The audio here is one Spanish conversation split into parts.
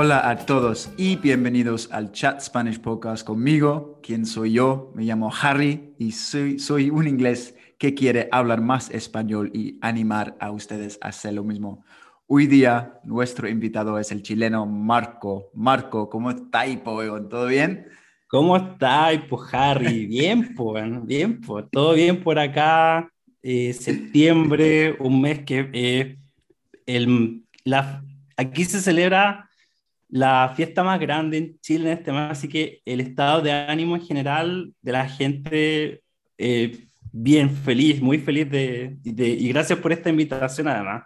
Hola a todos y bienvenidos al Chat Spanish Podcast conmigo. ¿Quién soy yo? Me llamo Harry y soy, soy un inglés que quiere hablar más español y animar a ustedes a hacer lo mismo. Hoy día nuestro invitado es el chileno Marco. Marco, ¿cómo está, ¿Todo bien? ¿Cómo está, pues Harry? Bien, pues, bien, pues, todo bien por acá. Eh, septiembre, un mes que eh, el, la, aquí se celebra la fiesta más grande en Chile en este mes, así que el estado de ánimo en general de la gente, eh, bien feliz, muy feliz de, y gracias por esta invitación además.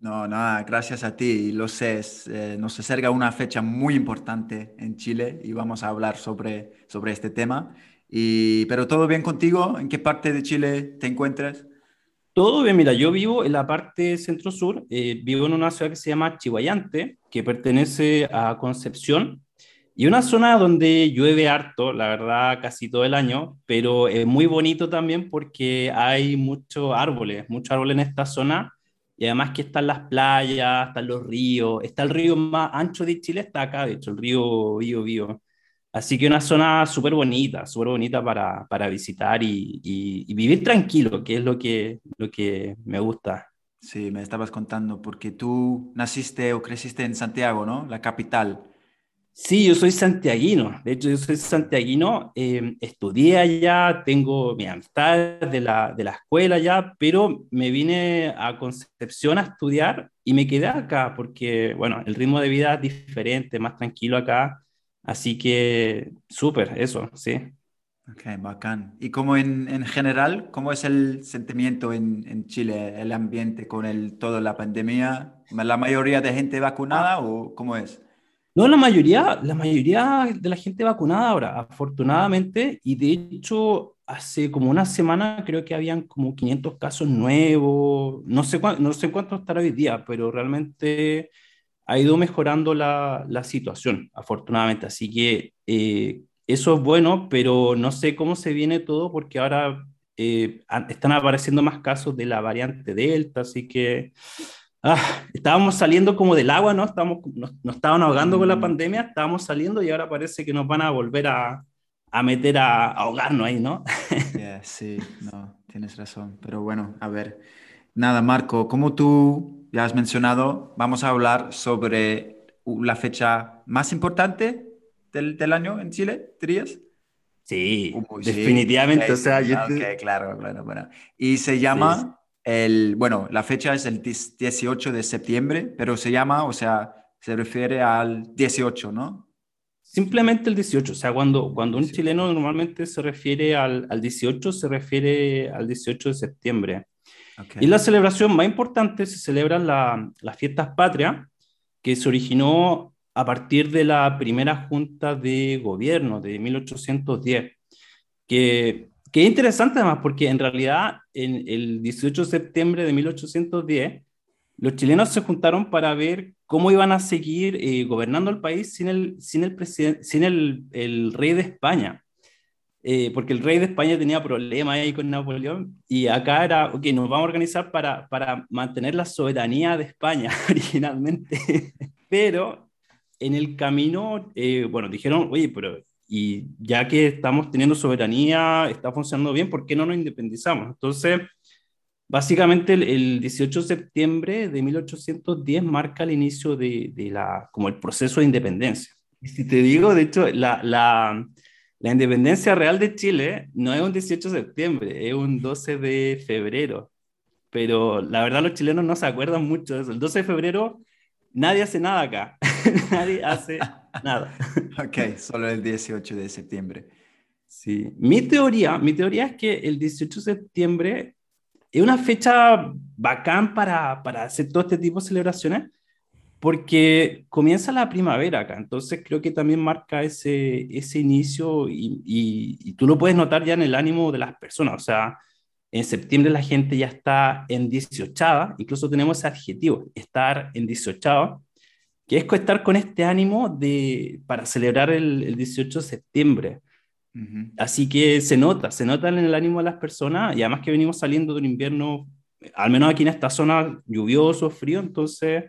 No, nada, gracias a ti. Lo sé, eh, nos acerca una fecha muy importante en Chile y vamos a hablar sobre, sobre este tema. Y, pero todo bien contigo, ¿en qué parte de Chile te encuentras? Todo bien, mira, yo vivo en la parte centro-sur, eh, vivo en una ciudad que se llama Chihuayante, que pertenece a Concepción, y una zona donde llueve harto, la verdad, casi todo el año, pero es muy bonito también porque hay muchos árboles, muchos árboles en esta zona, y además que están las playas, están los ríos, está el río más ancho de Chile, está acá, de hecho, el río Bío Bío. Así que una zona súper bonita, súper bonita para, para visitar y, y, vivir tranquilo, que es lo que, lo que me gusta. Sí, me estabas contando, porque tú naciste o creciste en Santiago, ¿no? La capital. Sí, yo soy santiaguino. De hecho, yo soy santiaguino. Eh, estudié allá, tengo mi amistad de la, de la escuela ya, pero me vine a Concepción a estudiar y me quedé acá porque, bueno, el ritmo de vida es diferente, más tranquilo acá Así que súper, eso, sí. Ok, bacán. ¿Y cómo en, en general, cómo es el sentimiento en, en, Chile, el ambiente con el, toda la pandemia? ¿La mayoría de gente vacunada o cómo es? No, la mayoría, la mayoría de la gente vacunada ahora, afortunadamente, y de hecho hace como una semana creo que habían como 500 casos nuevos, no sé, no sé cuánto estará hoy día, pero realmente ha ido mejorando la, la situación, afortunadamente. Así que eh, eso es bueno, pero no sé cómo se viene todo porque ahora eh, están apareciendo más casos de la variante Delta, así que ah, estábamos saliendo como del agua, ¿no? Estamos, nos, estaban ahogando con la mm. pandemia, estábamos saliendo y ahora parece que nos van a volver a, a meter a, ahogarnos ahí, ¿no? sí, no, tienes razón. Pero bueno, a ver, nada, Marco, ¿cómo tú ya has mencionado, vamos a hablar sobre la fecha más importante del, del año en Chile, dirías. Sí, definitivamente. o sea, yo claro, claro, bueno. Y se llama, el, bueno, la fecha es el 18 de septiembre, pero se llama, o sea, se refiere al 18, ¿no? Simplemente el 18, o sea, cuando, cuando un chileno normalmente se refiere al, al 18, se refiere al 18 de septiembre. Y la celebración más importante se celebran la, las fiestas patrias, que se originó a partir de la primera junta de gobierno de 1810, que, que es interesante además porque en realidad en el 18 de septiembre de 1810 los chilenos se juntaron para ver cómo iban a seguir eh, gobernando el país sin el, sin el, sin el, el rey de España. Eh, porque el rey de España tenía problemas ahí con Napoleón y acá era, ok, nos vamos a organizar para, para mantener la soberanía de España originalmente, pero en el camino, eh, bueno, dijeron, oye, pero y ya que estamos teniendo soberanía, está funcionando bien, ¿por qué no nos independizamos? Entonces, básicamente el, 18 de septiembre de 1810 marca el inicio de, de, la, como el proceso de independencia. Y si te digo, de hecho, la, la la independencia real de Chile no es un 18 de septiembre, es un 12 de febrero. Pero la verdad los chilenos no se acuerdan mucho de eso. El 12 de febrero nadie hace nada acá. nadie hace nada. ok, solo el 18 de septiembre. Sí. Mi teoría, mi teoría es que el 18 de septiembre es una fecha bacán para, para hacer todo este tipo de celebraciones, Porque comienza la primavera acá, entonces creo que también marca ese, ese inicio y, y, tú lo puedes notar ya en el ánimo de las personas, o sea, en septiembre la gente ya está en 18, incluso tenemos ese adjetivo, estar en 18, que es estar con este ánimo de, para celebrar el, el 18 de septiembre. Así que se nota, se nota en el ánimo de las personas y además que venimos saliendo de un invierno, al menos aquí en esta zona, lluvioso, frío, entonces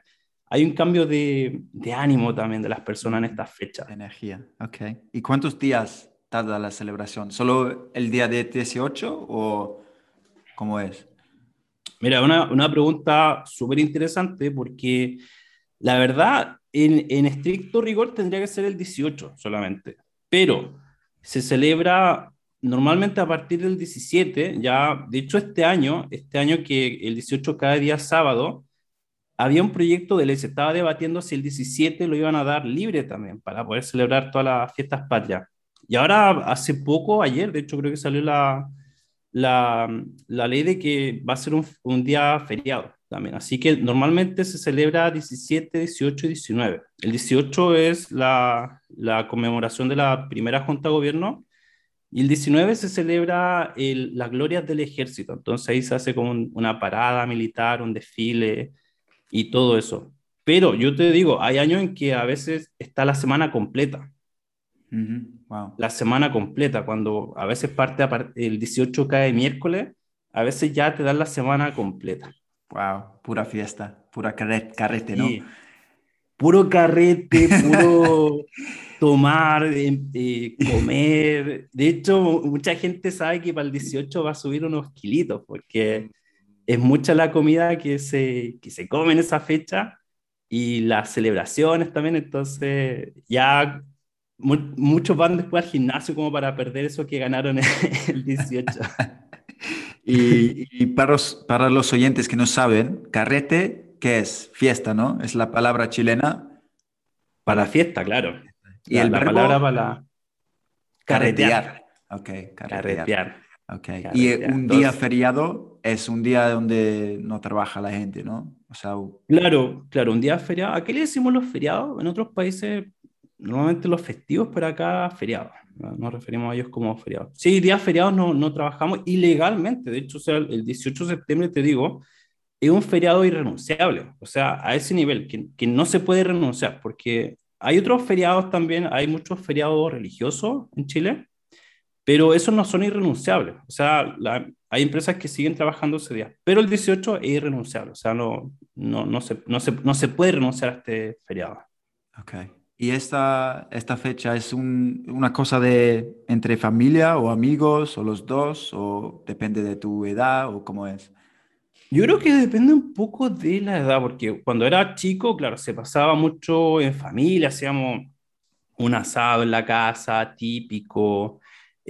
hay un cambio de, de ánimo también de las personas en estas fechas. Energía, ok. ¿Y cuántos días tarda la celebración? ¿Solo el día de 18 o cómo es? Mira, una, una pregunta súper interesante porque la verdad, en, en estricto rigor tendría que ser el 18 solamente, pero se celebra normalmente a partir del 17, ya, de hecho este año, este año que el 18 cada día sábado, había un proyecto de ley, se estaba debatiendo si el 17 lo iban a dar libre también para poder celebrar todas las fiestas patrias. Y ahora, hace poco, ayer, de hecho creo que salió la, la, la ley de que va a ser un, un día feriado también. Así que normalmente se celebra 17, 18 y 19. El 18 es la, la conmemoración de la primera Junta de Gobierno y el 19 se celebra el, las glorias del ejército. Entonces ahí se hace como una parada militar, un desfile y todo eso. Pero yo te digo, hay años en que a veces está la semana completa. wow. La semana completa, cuando a veces parte el 18 cae miércoles, a veces ya te dan la semana completa. Wow, pura fiesta, pura carrete, ¿no? Puro carrete, puro tomar, eh, eh, comer. De hecho, mucha gente sabe que para el 18 va a subir unos kilitos, porque es mucha la comida que se, que se come en esa fecha y las celebraciones también. Entonces, ya muchos van después al gimnasio como para perder eso que ganaron el 18. Y, para, los, para los oyentes que no saben, carrete, ¿qué es? Fiesta, ¿no? Es la palabra chilena. Para fiesta, claro. Y el la palabra para carretear. Ok, carretear. Okay. Y un día feriado es un día donde no trabaja la gente, ¿no? O sea, claro, claro, un día feriado. ¿A qué le decimos los feriados? En otros países, normalmente los festivos, pero acá feriados. Nos referimos a ellos como feriados. Sí, días feriados no, no trabajamos ilegalmente. De hecho, o sea, el 18 de septiembre, te digo, es un feriado irrenunciable. O sea, a ese nivel, que, que no se puede renunciar, porque hay otros feriados también, hay muchos feriados religiosos en Chile, pero esos no son irrenunciables. O sea, hay empresas que siguen trabajando ese día, pero el 18 es irrenunciable. O sea, no, no, no, se, no, se, no se puede renunciar a este feriado. Ok. ¿Y esta, esta fecha es una cosa de entre familia o amigos o los dos o depende de tu edad o cómo es? Yo creo que depende un poco de la edad, porque cuando era chico, claro, se pasaba mucho en familia, hacíamos un asado en la casa, típico,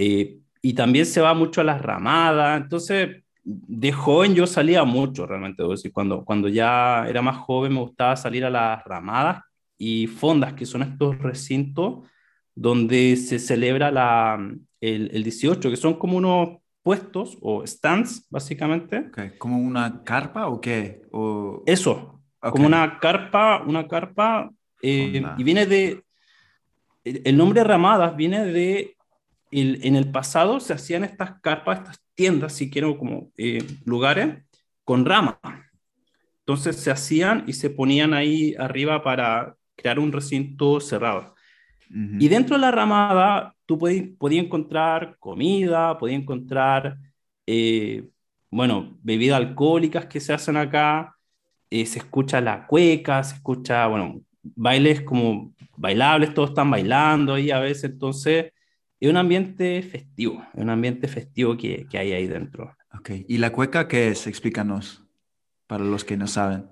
eh, y también se va mucho a las ramadas, entonces de joven yo salía mucho realmente, decir, cuando, cuando ya era más joven me gustaba salir a las ramadas y fondas, que son estos recintos donde se celebra la, el, el 18, que son como unos puestos o stands, básicamente. ¿Como una carpa o qué? O... Eso, como una carpa, una carpa, eh, y viene de, el nombre Ramadas viene de, el, en el pasado se hacían estas carpas, estas tiendas, si quiero, como eh, lugares, con rama. Entonces se hacían y se ponían ahí arriba para crear un recinto cerrado. Y dentro de la ramada, tú podías, encontrar comida, podías encontrar, eh, bueno, bebidas alcohólicas que se hacen acá, eh, se escucha la cueca, se escucha, bueno, bailes como bailables, todos están bailando ahí a veces, entonces es un ambiente festivo, es un ambiente festivo que, que hay ahí dentro. Ok, ¿y la cueca qué es? Explícanos, para los que no saben.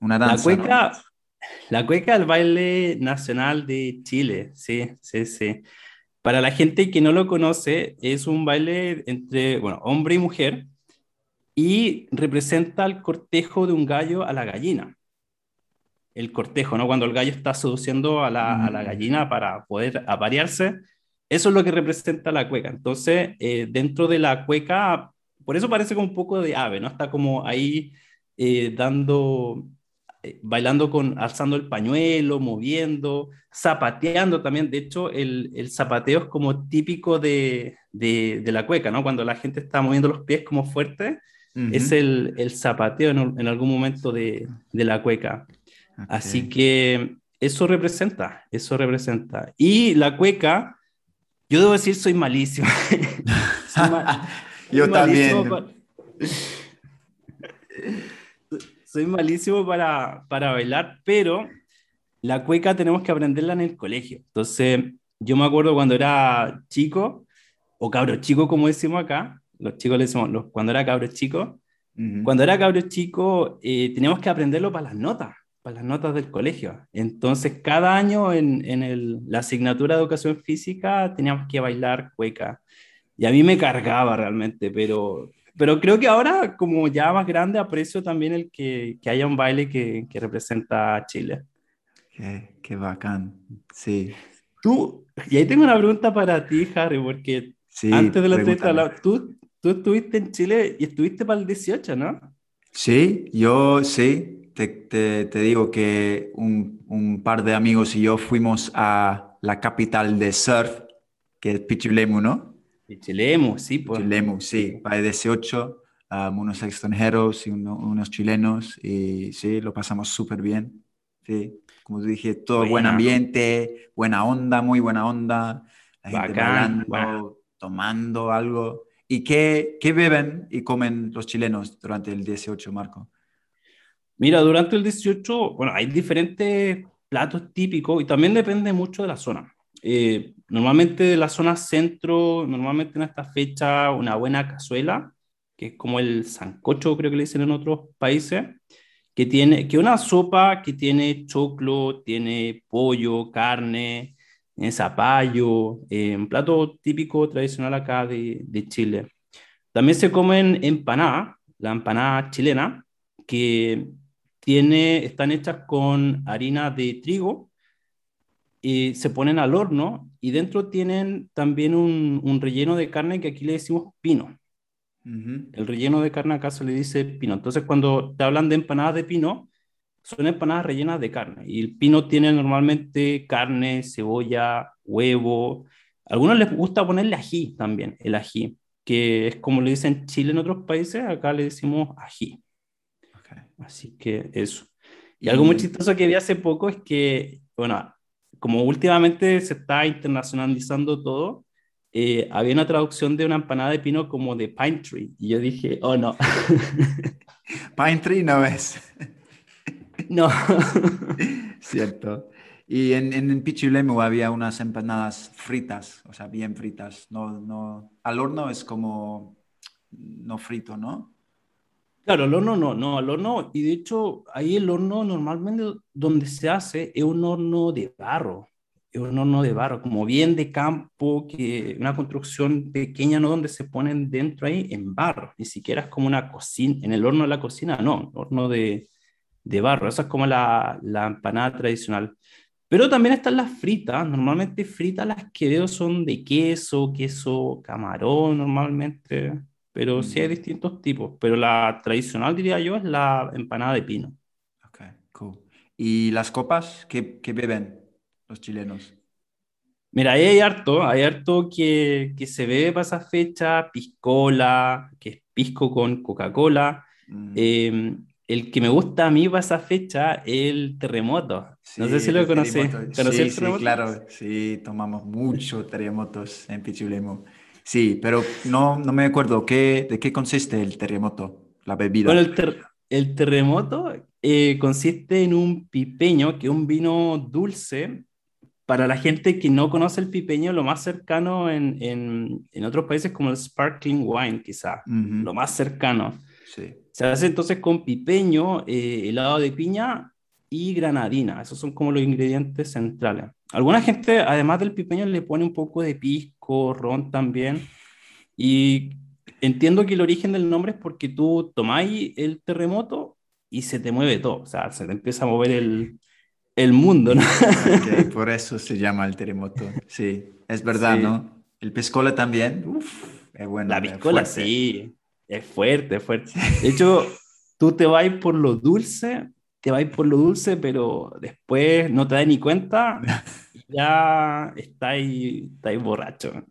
Una danza. La cueca, la cueca el baile nacional de Chile, sí, sí, sí. Para la gente que no lo conoce, es un baile entre, bueno, hombre y mujer y representa el cortejo de un gallo a la gallina. El cortejo, ¿no? Cuando el gallo está seduciendo a la, a la mm. gallina para poder aparearse, eso es lo que representa la cueca. Entonces, eh, dentro de la cueca, por eso parece como un poco de ave, ¿no? Está como ahí eh, dando eh, bailando con, alzando el pañuelo, moviendo, zapateando también. De hecho, el, el zapateo es como típico de, de, de, la cueca, ¿no? Cuando la gente está moviendo los pies como fuerte, es el, el zapateo en, en, algún momento de, de la cueca. Así que eso representa, eso representa. Y la cueca, yo debo decir, soy malísimo. yo también soy malísimo para, para bailar, pero la cueca tenemos que aprenderla en el colegio. Entonces, yo me acuerdo cuando era chico, o cabro chico, como decimos acá, los chicos le decimos, los, cuando era cabro chico, cuando era cabro chico, eh, teníamos que aprenderlo para las notas, para las notas del colegio. Entonces, cada año en, en el, la asignatura de educación física teníamos que bailar cueca. Y a mí me cargaba realmente, pero pero creo que ahora, como ya más grande, aprecio también el que, que haya un baile que, que representa a Chile. Qué, qué, bacán, sí. Tú, y ahí tengo una pregunta para ti, Harry, porque antes de la entrevista, tú, tú estuviste en Chile y estuviste para el 18, ¿no? Sí, yo sí, te, te, te digo que un, un, par de amigos y yo fuimos a la capital de surf, que es Pichilemu, ¿no? Chilemu, sí, pues. Chilemu, sí, para 18, um, unos extranjeros y unos chilenos, y sí, lo pasamos súper bien. Sí, como te dije, todo buen ambiente, buena onda, muy buena onda, la gente bailando, tomando algo. ¿Y qué, qué beben y comen los chilenos durante el 18, Marco? Mira, durante el 18, bueno, hay diferentes platos típicos y también depende mucho de la zona. Eh, normalmente la zona centro, normalmente en esta fecha, una buena cazuela, que es como el sancocho, creo que le dicen en otros países, que tiene que una sopa que tiene choclo, tiene pollo, carne, tiene zapallo, eh, un plato típico tradicional acá de, de Chile. También se comen empanadas, la empanada chilena, que tiene, están hechas con harina de trigo, y se ponen al horno y dentro tienen también un, un relleno de carne que aquí le decimos pino. El relleno de carne acá se le dice pino. Entonces, cuando te hablan de empanadas de pino, son empanadas rellenas de carne. Y el pino tiene normalmente carne, cebolla, huevo. A algunos les gusta ponerle ají también, el ají, que es como le dicen Chile en otros países, acá le decimos ají. Así que eso. Y, y algo muy chistoso que vi hace poco es que, bueno, como últimamente se está internacionalizando todo, eh, había una traducción de una empanada de pino como de pine tree. Y yo dije, oh no. pine tree no es. no. Cierto. Y en, en Pichilemu había unas empanadas fritas, o sea, bien fritas. No, no, al horno es como no frito, ¿no? Claro, el horno no, no, al horno, y de hecho ahí el horno normalmente donde se hace es un horno de barro, es un horno de barro, como bien de campo, que una construcción pequeña, no donde se ponen dentro ahí en barro, ni siquiera es como una cocina, en el horno de la cocina, no, horno de, de barro, esa es como la, la empanada tradicional. Pero también están las fritas, normalmente fritas las que veo son de queso, queso camarón normalmente pero sí hay mm. distintos tipos. Pero la tradicional, diría yo, es la empanada de pino. Ok, cool. ¿Y las copas? ¿Qué, qué beben los chilenos? Mira, ahí hay harto, hay harto que, que se bebe para esa fecha, piscola, que es pisco con Coca-Cola. Mm. Em, el que me gusta a mí para esa fecha es el terremoto. no sé si lo conoces. Sí, sí, claro. Sí, tomamos mucho terremotos en Pichulemo. Sí, pero no, no me acuerdo ¿qué, de qué consiste el terremoto, la bebida. Bueno, el, el terremoto eh, consiste en un pipeño, que es un vino dulce. Para la gente que no conoce el pipeño, lo más cercano en, en, en otros países como el sparkling wine, quizá, lo más cercano. Sí. Se hace entonces con pipeño, eh, helado de piña y granadina. Esos son como los ingredientes centrales. Alguna gente, además del pipeño, le pone un poco de pisco, ron también. Y entiendo que el origen del nombre es porque tú tomáis el terremoto y se te mueve todo. O sea, se te empieza a mover el, el mundo, ¿no? por eso se llama el terremoto. Sí, es verdad, ¿no? El piscola también. Uf, es bueno. La piscola, sí. Es fuerte, es fuerte. De hecho, tú te vas por lo dulce te vais por lo dulce, pero después no te das ni cuenta, ya estáis, estáis borracho.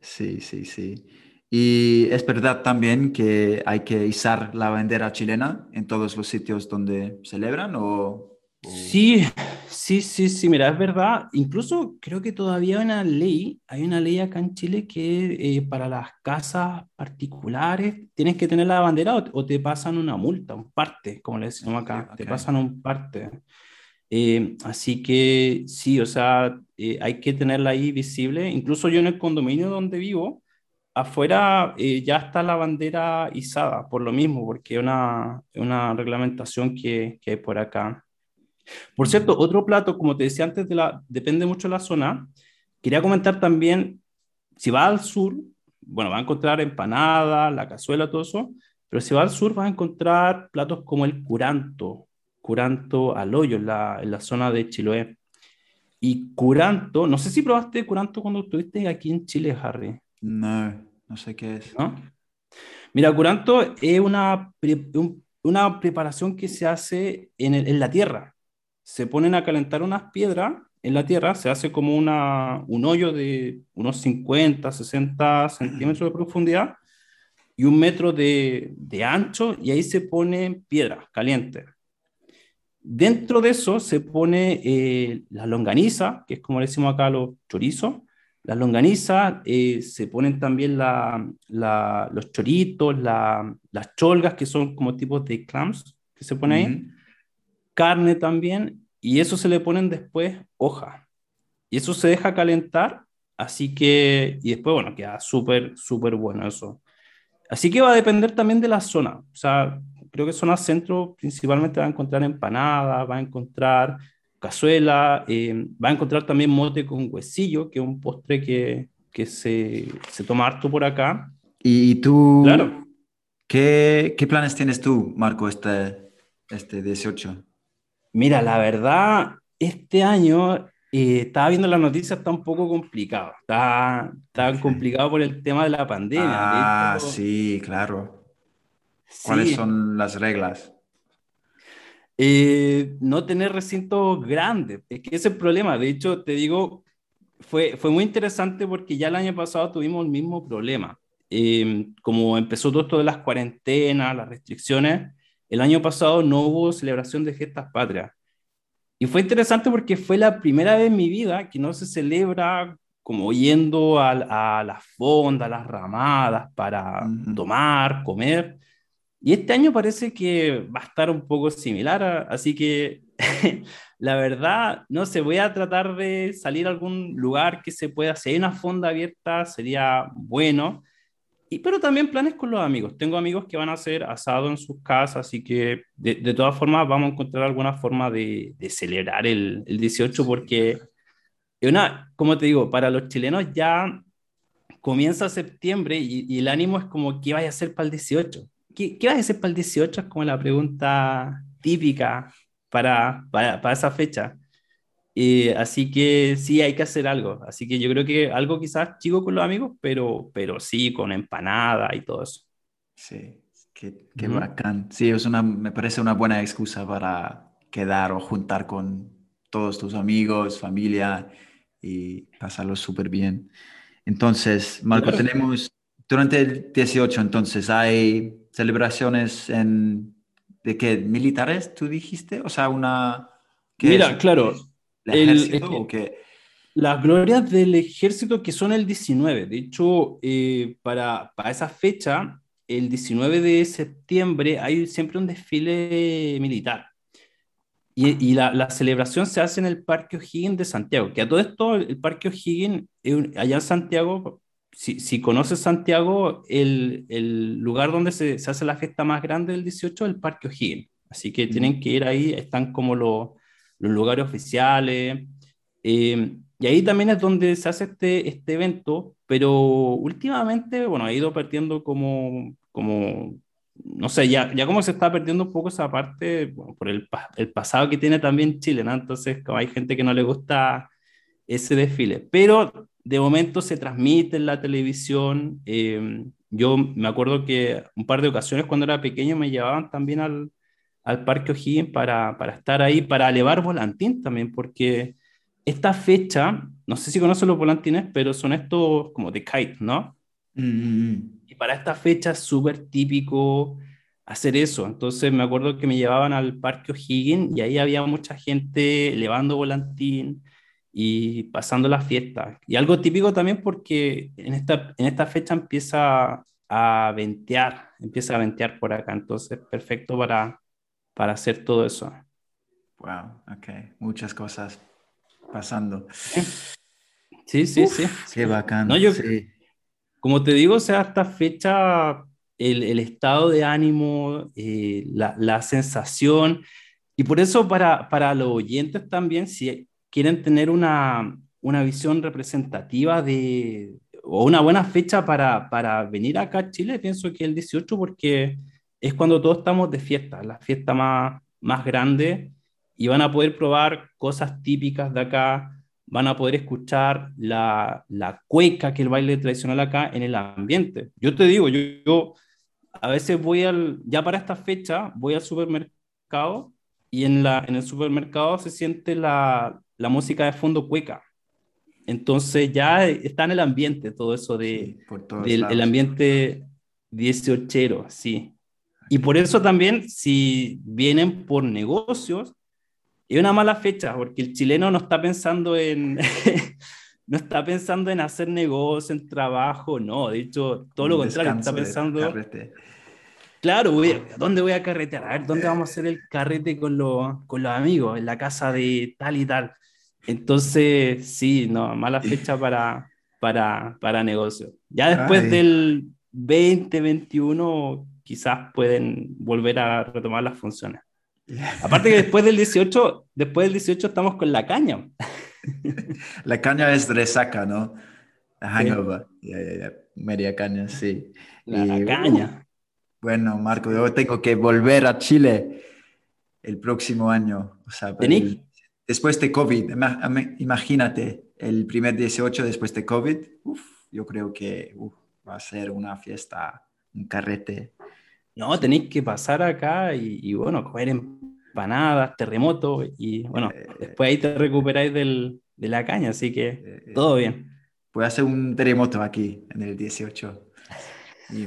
sí, sí, sí. Y es verdad también que hay que izar la bandera chilena en todos los sitios donde celebran o... Sí, sí, sí, sí, mira, es verdad. Incluso creo que todavía hay una ley, hay una ley acá en Chile que eh, para las casas particulares tienes que tener la bandera o, te pasan una multa, un parte, como le decimos acá, te pasan un parte. Eh, así que sí, o sea, eh, hay que tenerla ahí visible. Incluso yo en el condominio donde vivo, afuera ya está la bandera izada, por lo mismo, porque es una, una reglamentación que, que hay por acá. Por cierto, otro plato, como te decía antes, de la, depende mucho de la zona. Quería comentar también, si va al sur, bueno, va a encontrar empanada, la cazuela, todo eso, pero si va al sur va a encontrar platos como el curanto, curanto al hoyo en la, en la zona de Chiloé. Y curanto, no sé si probaste curanto cuando estuviste aquí en Chile, Harry. No, no sé qué es. ¿No? Mira, curanto es una, una preparación que se hace en, en la tierra se ponen a calentar unas piedras en la tierra, se hace como una, un hoyo de unos 50, 60 centímetros de profundidad y un metro de, de ancho, y ahí se pone piedra caliente. Dentro de eso se pone eh, la longaniza, que es como le decimos acá los chorizos. Las longanizas, eh, se ponen también la, la, los choritos, la, las cholgas, que son como tipos de clams que se ponen ahí carne también, y eso se le ponen después hoja. Y eso se deja calentar, así que, y después, bueno, queda súper, súper bueno eso. Así que va a depender también de la zona. O sea, creo que zona centro principalmente va a encontrar empanadas, va a encontrar cazuela, eh, va a encontrar también mote con huesillo, que es un postre que, que se, se toma harto por acá. ¿Y tú? Claro. ¿Qué, qué planes tienes tú, Marco, este, este 18? Mira, la verdad, este año eh, estaba viendo las noticias, está un poco complicado. Está, está complicado por el tema de la pandemia. Ah, sí, claro. ¿Cuáles son las reglas? Eh, no tener recintos grandes. Es que ese es el problema. De hecho, te digo, fue, fue muy interesante porque ya el año pasado tuvimos el mismo problema. Eh, como empezó todo esto de las cuarentenas, las restricciones, el año pasado no hubo celebración de gestas patrias. Y fue interesante porque fue la primera vez en mi vida que no se celebra como yendo a, a las fondas, a las ramadas para tomar, comer. Y este año parece que va a estar un poco similar, así que la verdad, no sé, voy a tratar de salir a algún lugar que se pueda, si hay una fonda abierta sería bueno, pero también planes con los amigos. Tengo amigos que van a hacer asado en sus casas, así que de, de todas formas vamos a encontrar alguna forma de, de celebrar el, el, 18 porque, una, como te digo, para los chilenos ya comienza septiembre y, y el ánimo es como, ¿qué vas a hacer para el 18? ¿Qué, qué vas a hacer para el 18? Es como la pregunta típica para, para, para esa fecha. Eh, así que sí, hay que hacer algo. Así que yo creo que algo quizás chico con los amigos, pero, pero sí, con empanada y todo eso. Sí, qué, qué bacán. Sí, es una, me parece una buena excusa para quedar o juntar con todos tus amigos, familia y pasarlo súper bien. Entonces, Marco, tenemos durante el 18, entonces, ¿hay celebraciones en, de qué? ¿Militares, tú dijiste? O sea, una... Mira, claro, las glorias del ejército que son el 19. De hecho, eh, para, para esa fecha, el 19 de septiembre, hay siempre un desfile militar. Y, y la, la, celebración se hace en el Parque O'Higgins de Santiago, que a todo esto, el Parque O'Higgins, allá en Santiago, si, si conoces Santiago, el, el lugar donde se, se, hace la fiesta más grande del 18 es el Parque O'Higgins. Así que tienen que ir ahí, están como los los lugares oficiales. Eh, y ahí también es donde se hace este, este evento, pero últimamente, bueno, ha ido perdiendo como, como no sé, ya, ya como se está perdiendo un poco esa parte, por el, el pasado que tiene también Chile, ¿no? Entonces, como hay gente que no le gusta ese desfile, pero de momento se transmite en la televisión. Eh, yo me acuerdo que un par de ocasiones cuando era pequeño me llevaban también al, al Parque O'Higgins para, para estar ahí, para elevar volantín también, porque esta fecha, no sé si conocen los volantines, pero son estos como de kite, ¿no? Mm, mm, mm. Y para esta fecha es súper típico hacer eso. Entonces me acuerdo que me llevaban al Parque O'Higgins y ahí había mucha gente elevando volantín y pasando la fiesta. Y algo típico también porque en esta, en esta fecha empieza a ventear, empieza a ventear por acá. Entonces, perfecto para, para hacer todo eso. Wow, ok, muchas cosas pasando. Sí, sí, sí. Qué bacán. No, yo, Como te digo, o sea, esta fecha el, el estado de ánimo, eh, la, la, sensación. Y por eso para, para los oyentes también, si quieren tener una, una visión representativa de, o una buena fecha para, para venir acá a Chile, pienso que el 18, porque es cuando todos estamos de fiesta, la fiesta más, más grande, y van a poder probar cosas típicas de acá, van a poder escuchar la, la cueca, que el baile tradicional acá, en el ambiente. Yo te digo, yo, yo a veces voy al, ya para esta fecha, voy al supermercado y en, la, en el supermercado se siente la, la música de fondo cueca. Entonces ya está en el ambiente todo eso de, del el ambiente 18, sí. Y por eso también, si vienen por negocios, es una mala fecha, porque el chileno no está pensando en, no está pensando en hacer negocio, en trabajo, no, de hecho, todo lo contrario, está pensando... Claro, voy ¿dónde voy a carretear? A ver, ¿dónde vamos a hacer el carrete con, con los amigos? En la casa de tal y tal. Entonces, sí, no, mala fecha para, para, para negocio. Ya después del 2021, quizás pueden volver a retomar las funciones. Aparte que después del 18, después del 18 estamos con la caña. La caña es resaca, ¿no? hangover. Media caña, sí. La caña. Uh, bueno, Marco, yo tengo que volver a Chile el próximo año. O sea, después de COVID, imagínate, el primer 18 después de COVID, yo creo que va a ser una fiesta, un carrete. No, tenéis que pasar acá y, bueno, comer empanadas, terremoto y bueno, eh, después ahí te recuperáis del, de la caña, así que eh, todo bien. Puede hacer un terremoto aquí en el 18 y,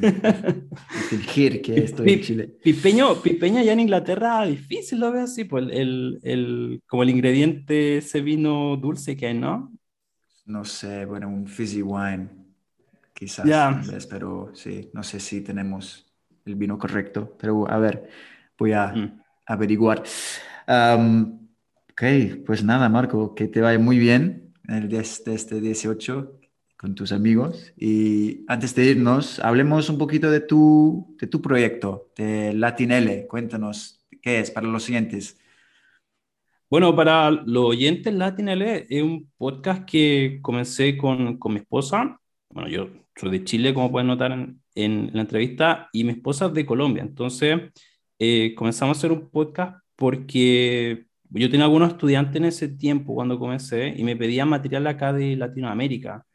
fingir que estoy en Chile. Pipeño, pipeña ya en Inglaterra difícil lo veo así, pues el, el, como el ingrediente ese vino dulce que hay, ¿no? No sé, bueno, un fizzy wine, quizás, yeah. pero sí, no sé si tenemos el vino correcto, pero a ver, voy a mm. averiguar. ok, pues nada, Marco, que te vaya muy bien en el de este 18 con tus amigos. Y antes de irnos, hablemos un poquito de tu, de tu proyecto, de Latinele. Cuéntanos qué es para los siguientes. Bueno, para los oyentes, Latinele es un podcast que comencé con, con mi esposa. Bueno, yo soy de Chile, como pueden notar en, en la entrevista y mi esposa es de Colombia. Entonces, eh, comenzamos a hacer un podcast porque yo tenía algunos estudiantes en ese tiempo cuando comencé y me pedían material acá de Latinoamérica.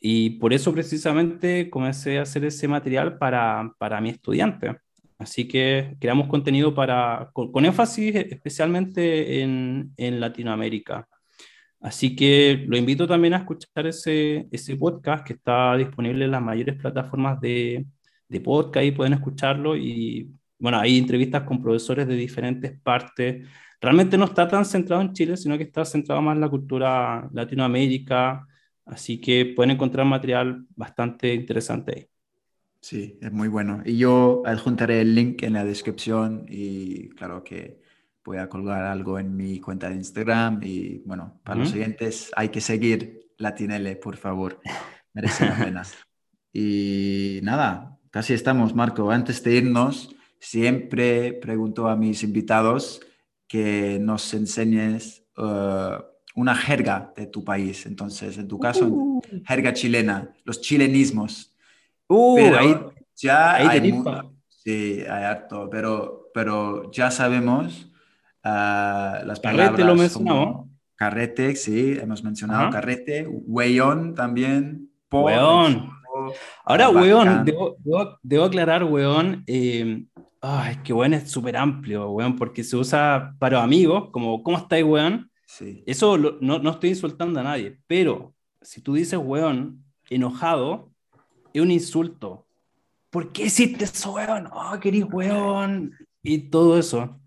Y por eso precisamente comencé a hacer ese material para, para mi estudiante. Así que creamos contenido para, con, con énfasis especialmente en, en Latinoamérica. Así que lo invito también a escuchar ese, ese podcast que está disponible en las mayores plataformas de, de podcast y pueden escucharlo. Y bueno, hay entrevistas con profesores de diferentes partes. Realmente no está tan centrado en Chile, sino que está centrado más en la cultura Latinoamérica. Así que pueden encontrar material bastante interesante ahí. Sí, es muy bueno. Y yo adjuntaré el link en la descripción y claro que voy a colgar algo en mi cuenta de Instagram y bueno, para los siguientes hay que seguir Latinele, por favor, merece la pena. y nada, casi estamos, Marco. Antes de irnos, siempre pregunto a mis invitados que nos enseñes uh, una jerga de tu país. Entonces, en tu caso, uh. jerga chilena, los chilenismos. Uh, pero ahí ya hay, sí, hay harto, pero, pero ya sabemos las palabras. Carrete lo. Carrete, sí, hemos mencionado carrete. Weón también. Weón. Ahora, weón, debo, debo, aclarar, weón. Eh, Ay, qué bueno, es súper amplio, weón, porque se usa para amigos, como, ¿cómo estáis, weón? Sí. Eso no, no estoy insultando a nadie, pero si tú dices, weón, enojado, es un insulto. ¿Por qué hiciste eso, weón? Oh, querís, weón. Y todo eso.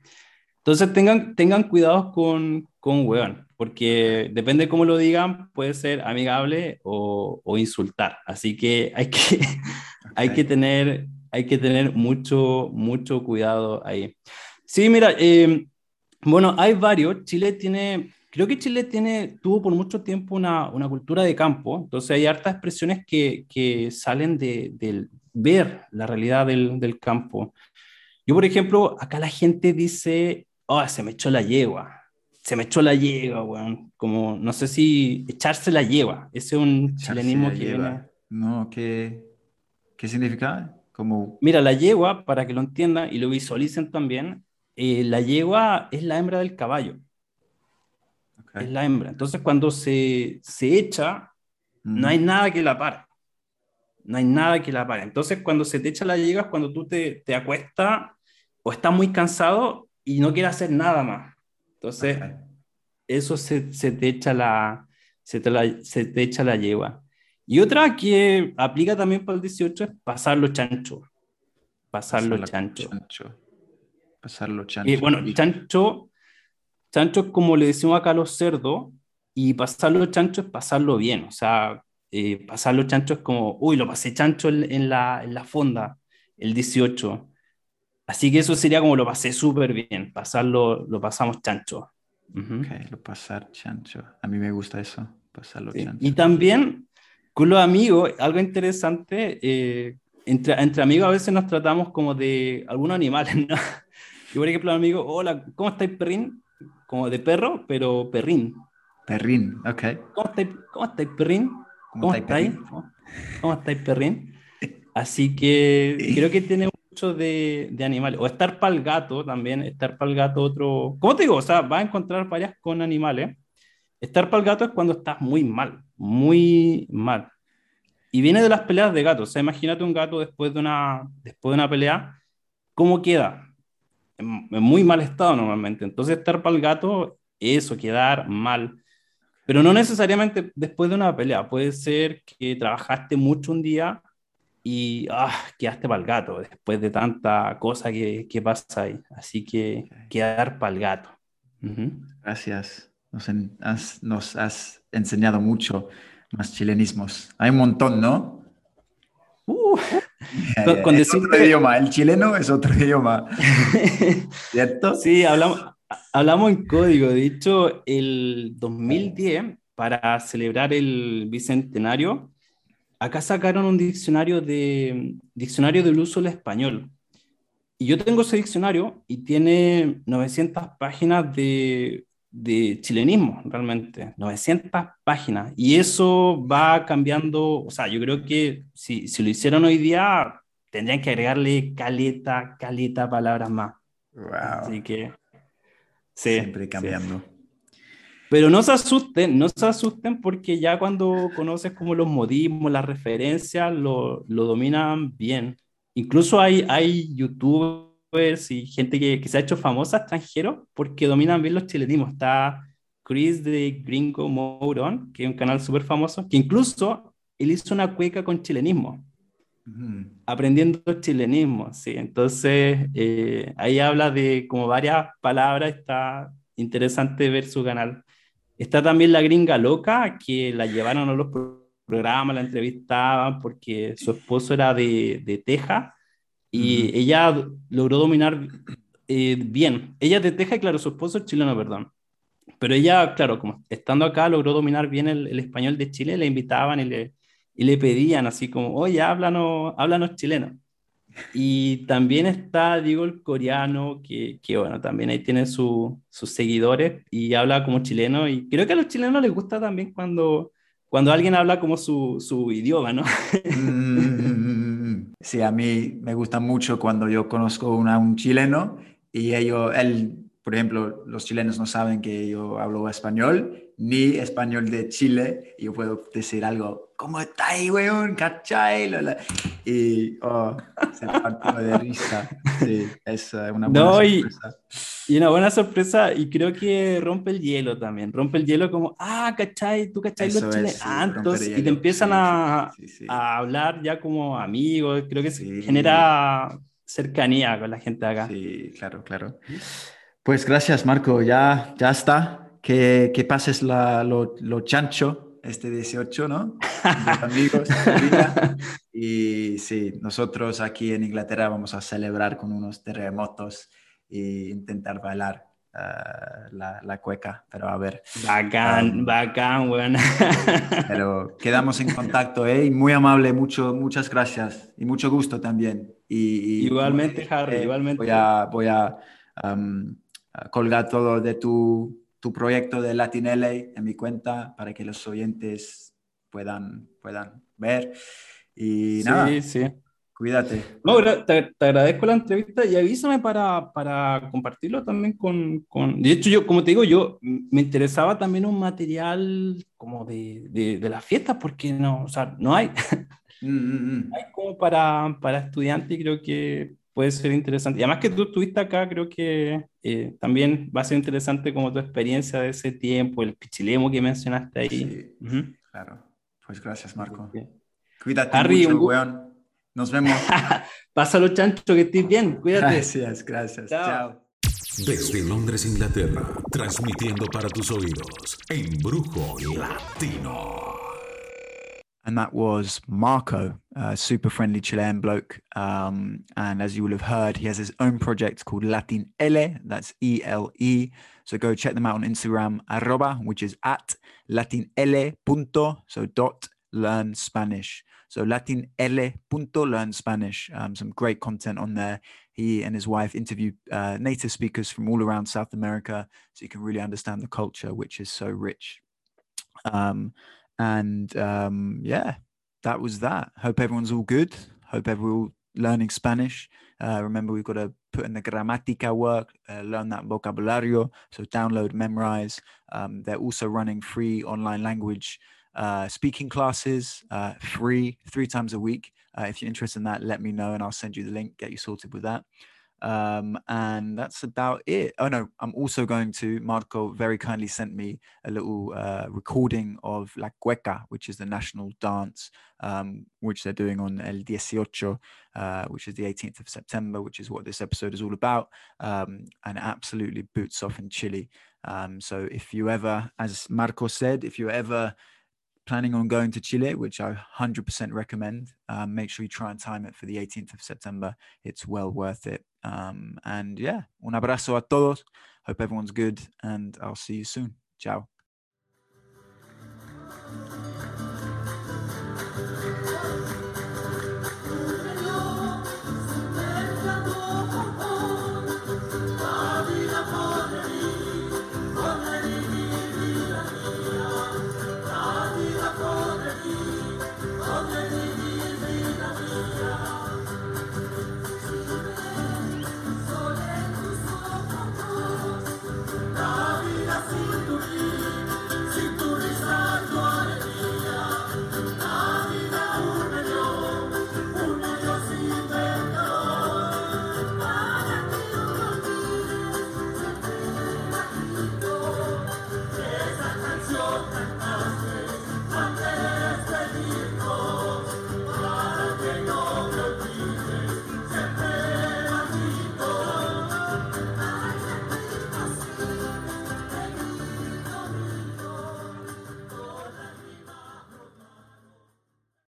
Entonces tengan, tengan cuidado con, con weón, porque depende de cómo lo digan, puede ser amigable o, o insultar. Así que hay que, hay que tener, hay que tener mucho, mucho cuidado ahí. Sí, mira, eh, bueno, hay varios. Chile tiene, creo que Chile tiene, tuvo por mucho tiempo una, una cultura de campo, entonces hay hartas expresiones que, que salen de, del ver la realidad del, del campo. Yo, por ejemplo, acá la gente dice oh, se me echó la yegua, se me echó la yegua, weón. Como, no sé si echarse la yegua, ese es un chilenismo que viene... No, ¿qué, qué significa? Como... Mira, la yegua, para que lo entiendan y lo visualicen también, eh, la yegua es la hembra del caballo. Es la hembra. Entonces, cuando se, se echa, no hay nada que la pare. No hay nada que la pare. Entonces, cuando se te echa la yegua es cuando tú te, te acuestas o estás muy cansado y no quiere hacer nada más. Entonces, eso se, se, te echa la, se, te la, se te echa la yegua. Y otra que aplica también para el 18 es pasarlo chancho. Pasarlo chancho. chancho. Pasarlo chancho. Y bueno, chancho, chancho es como le decimos acá a los cerdos, y pasarlo chancho es pasarlo bien. O sea, eh, pasarlo chancho es como, uy, lo pasé chancho en, en, la, en la fonda, el 18. Así que eso sería como lo pasé súper bien, pasarlo, lo pasamos chancho. Ok, lo pasar chancho. A mí me gusta eso, pasarlo chancho. Y también con los amigos, algo interesante, eh, entre, entre amigos a veces nos tratamos como de algunos animales, ¿no? Yo, por ejemplo, amigo, hola, ¿cómo estáis, perrín? Como de perro, pero perrín. Perrín, ok. ¿Cómo estáis, cómo estáis perrín? ¿Cómo, estáis? ¿Cómo estáis, perrín? Así que creo que tiene de, de animales. O estar para el gato también, estar para el gato otro... ¿Cómo te digo? O sea, vas a encontrar varias con animales. Estar para el gato es cuando estás muy mal, muy mal. Y viene de las peleas de gatos. O sea, imagínate un gato después de una, después de una pelea, ¿cómo queda? En, muy mal estado normalmente. Entonces, estar para el gato, eso, quedar mal. Pero no necesariamente después de una pelea. Puede ser que trabajaste mucho un día y ah, quedaste para el gato después de tanta cosa que, que pasa ahí. Así que quedar para el gato. Gracias. Nos, has, nos, has, enseñado mucho más chilenismos. Hay un montón, ¿no? Uh, con, es otro idioma. El chileno es otro idioma. ¿Cierto? Sí, hablamos, hablamos en código. De hecho, el 2010, para celebrar el bicentenario, acá sacaron un diccionario, de, diccionario del uso del español. Y yo tengo ese diccionario y tiene 900 páginas de, de chilenismo, realmente. 900 páginas. Y eso va cambiando, o sea, yo creo que si, si lo hicieron hoy día, tendrían que agregarle caleta, caleta palabras más. Wow. Así que... Sí, Siempre cambiando. Pero no se asusten, no se asusten porque ya cuando conoces como los modismos, las referencias, lo, lo dominan bien. Incluso hay, hay youtubers y gente que, que, se ha hecho famosa extranjero porque dominan bien los chilenismos. Está Chris de Gringo Moron, que es un canal súper famoso, que incluso él hizo una cueca con chilenismo. Aprendiendo chilenismo, sí. Entonces, eh, ahí habla de como varias palabras, está interesante ver su canal. Está también la gringa loca, que la llevaron a los programas, la entrevistaban porque su esposo era de, de Texas y ella logró dominar eh, bien. Ella es de Texas claro, su esposo es chileno, perdón. Pero ella, claro, como estando acá, logró dominar bien el, el español de Chile, le invitaban y le, y le pedían así como, oye, háblanos, háblanos chileno. Y también está, digo, el coreano, que, que bueno, también ahí tiene sus seguidores y habla como chileno. Y creo que a los chilenos les gusta también cuando, cuando alguien habla como su, su idioma, ¿no? Mm, sí, a mí me gusta mucho cuando yo conozco una, un chileno y ellos, él, por ejemplo, los chilenos no saben que yo hablo español ni español de Chile. Y yo puedo decir algo, ¿cómo estáis, weón? ¿Cachai? Y oh, se partió de risa. Sí, es una buena sorpresa. Y, una buena sorpresa, y creo que rompe el hielo también. Rompe el hielo como, ah, ¿cachai? ¿Tú cachai los chilenos? y te empiezan a, a, hablar ya como amigos. Creo que genera cercanía con la gente acá. Sí, claro, claro. Pues gracias, Marco. Ya, ya está. Que, que pases la, lo, lo, chancho este 18, ¿no? amigos. y sí, nosotros aquí en Inglaterra vamos a celebrar con unos terremotos e intentar bailar uh, la, la, cueca, pero a ver. Bacán, um, bacán, bueno. pero quedamos en contacto, ¿eh? Y muy amable, mucho, muchas gracias y mucho gusto también. Y, igualmente, Harry, igualmente. Voy a, voy a um, colgar todo de tu, tu, proyecto de Latin LA en mi cuenta para que los oyentes puedan, puedan ver. Y nada, sí, sí. cuídate. No, te, te, agradezco la entrevista y avísame para, para compartirlo también con, con, De hecho, yo, como te digo, yo me interesaba también un material como de, de, de las fiestas, porque no, o sea, no hay. Mm, mm, mm. Hay como para, para estudiantes creo que puede ser interesante. Y además que tú estuviste acá, creo que eh, también va a ser interesante como tu experiencia de ese tiempo, el pichilemo que mencionaste ahí. Sí, claro. Pues gracias, Marco. Cuídate mucho, weón. Nos vemos. Pásalo, chancho, que estés bien. Cuídate. Gracias, gracias. Chao. Desde Londres, Inglaterra, transmitiendo para tus oídos, Embrujo Latino. And that was Marco, a super friendly Chilean bloke. Um, and as you will have heard, he has his own project called Latin Ele, that's E L E. So go check them out on Instagram, arroba, which is at latinele punto, so dot learn Spanish. So latinele punto learn Spanish. Um, some great content on there. He and his wife interview uh, native speakers from all around South America, so you can really understand the culture, which is so rich. Um, and um, yeah, that was that. Hope everyone's all good. Hope everyone's learning Spanish. Uh, remember, we've got to put in the grammatica work, uh, learn that vocabulario. So download, memorize. Um, they're also running free online language uh, speaking classes, uh, free three times a week. Uh, if you're interested in that, let me know and I'll send you the link, get you sorted with that. Um, and that's about it. Oh no, I'm also going to. Marco very kindly sent me a little uh, recording of La Cueca, which is the national dance, um, which they're doing on El Dieciocho, uh, which is the 18th of September, which is what this episode is all about. Um, and absolutely boots off in Chile. Um, so if you ever, as Marco said, if you ever planning on going to Chile, which I 100% recommend, um, make sure you try and time it for the 18th of September. It's well worth it. Um, and yeah, un abrazo a todos. Hope everyone's good, and I'll see you soon. Ciao.